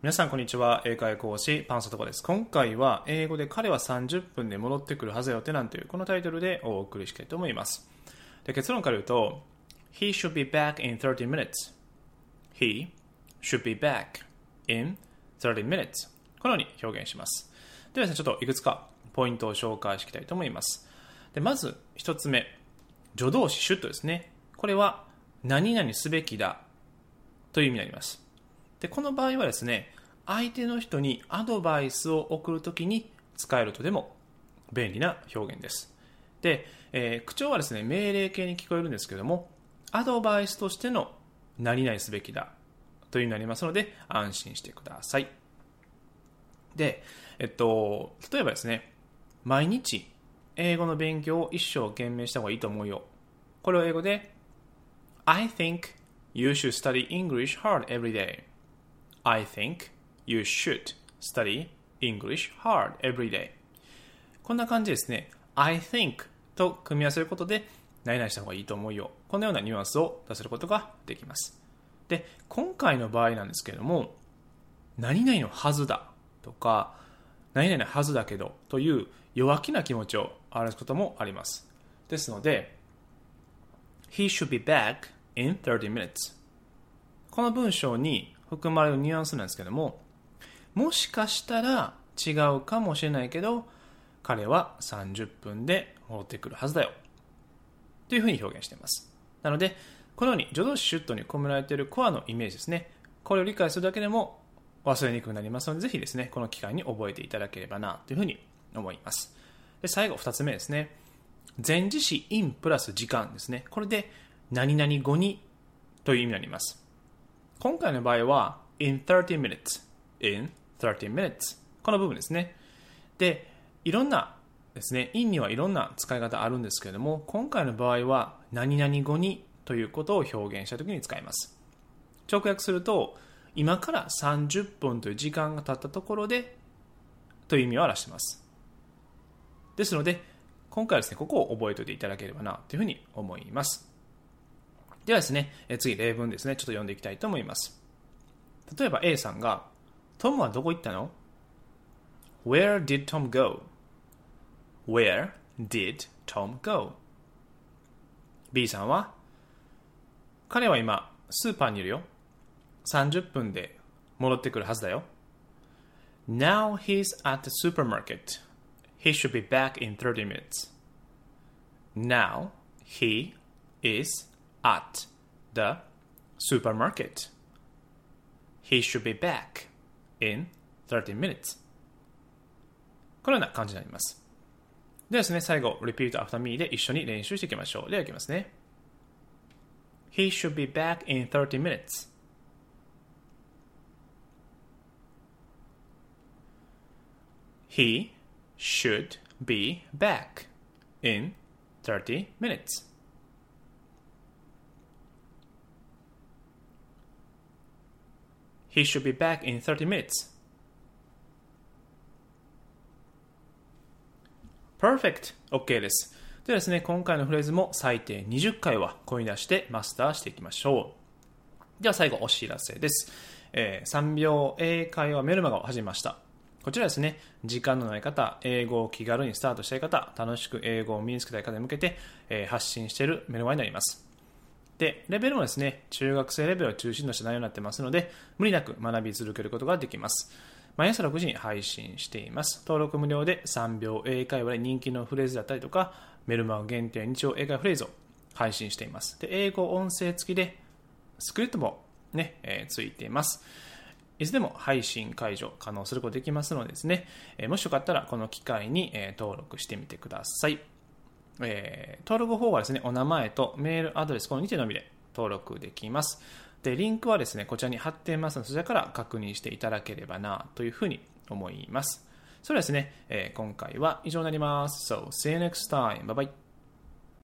皆さんこんにちは。英会講師パンサトコです。今回は英語で彼は30分で戻ってくるはずよってなんていうこのタイトルでお送りしたいと思います。で結論から言うと He should be back in 30 minutes. He should be back in 30 minutes. このように表現します。ではですねちょっといくつかポイントを紹介していきたいと思います。でまず一つ目。助動詞 should ですね。これは何々すべきだという意味になります。でこの場合はですね相手の人にアドバイスを送るときに使えるとでも便利な表現です。で、えー、口調はですね命令形に聞こえるんですけどもアドバイスとしての何々すべきだというになりますので安心してください。で、えっと、例えばですね毎日英語の勉強を一生懸命した方がいいと思うよ。これを英語で I think you should study English hard every day. I think you should study English hard every day. こんな感じですね。I think と組み合わせることで何々した方がいいと思うよ。このようなニュアンスを出せることができます。で今回の場合なんですけれども何々のはずだとか何々のはずだけどという弱気な気持ちを表すこともあります。ですので He should be back in 30 minutes この文章に含まれるニュアンスなんですけどももしかしたら違うかもしれないけど彼は30分で戻ってくるはずだよ。というふうに表現しています。なのでこのように助動詞シュットに込められているコアのイメージですね。これを理解するだけでも忘れにくくなりますのでぜひですねこの機会に覚えていただければなというふうに思います。で最後2つ目ですね。前置詞 in プラス時間ですね。これで何々後にという意味になります。今回の場合は in 30 minutes. in 30 minutes. この部分ですね。でいろんなですね in にはいろんな使い方あるんですけれども今回の場合は何々後にということを表現したときに使います。直訳すると今から30分という時間が経ったところでという意味を表しています。ですので今回はですねここを覚えておいていただければなというふうに思います。ではですね、え次例文ですね、ちょっと読んでいきたいと思います。例えば A さんが、トムはどこ行ったの ?Where did Tom go?Where did Tom go? B さんは、彼は今、スーパーにいるよ。30分で戻ってくるはずだよ。Now he's at the supermarket. He should be back in 30 minutes. Now he is at the supermarket. He should be back in 30 minutes. このような感じになります。ではですね、最後、repeat after me で一緒に練習していきましょう。では、いきますね。He should be back in 30 minutes. He should be back in 30 minutes. He should be back in 30 minutes. Perfect! OK です。ではですね、今回のフレーズも最低20回は声に出してマスターしていきましょう。では最後、お知らせです。えー、3秒英会話メルマガを始めました。こちらですね、時間のない方、英語を気軽にスタートしたい方、楽しく英語を身につけたい方に向けて、えー、発信しているメルマガになります。で、レベルもですね、中学生レベルを中心とした内容になってますので、無理なく学び続けることができます。毎朝6時に配信しています。登録無料で3秒英会話で人気のフレーズだったりとか、メルマガ限定日曜英会話フレーズを配信しています。で、英語音声付きで、スクリプトもね、えー、ついています。いつでも配信解除可能することできますのでですね、えー、もしよかったらこの機会に、えー、登録してみてください。えー、登録方法はですね、お名前とメールアドレス、この2点のみで登録できます。で、リンクはですね、こちらに貼っていますので、そちらから確認していただければな、というふうに思います。それではですね、えー、今回は以上になります。So, see you next time. Bye bye.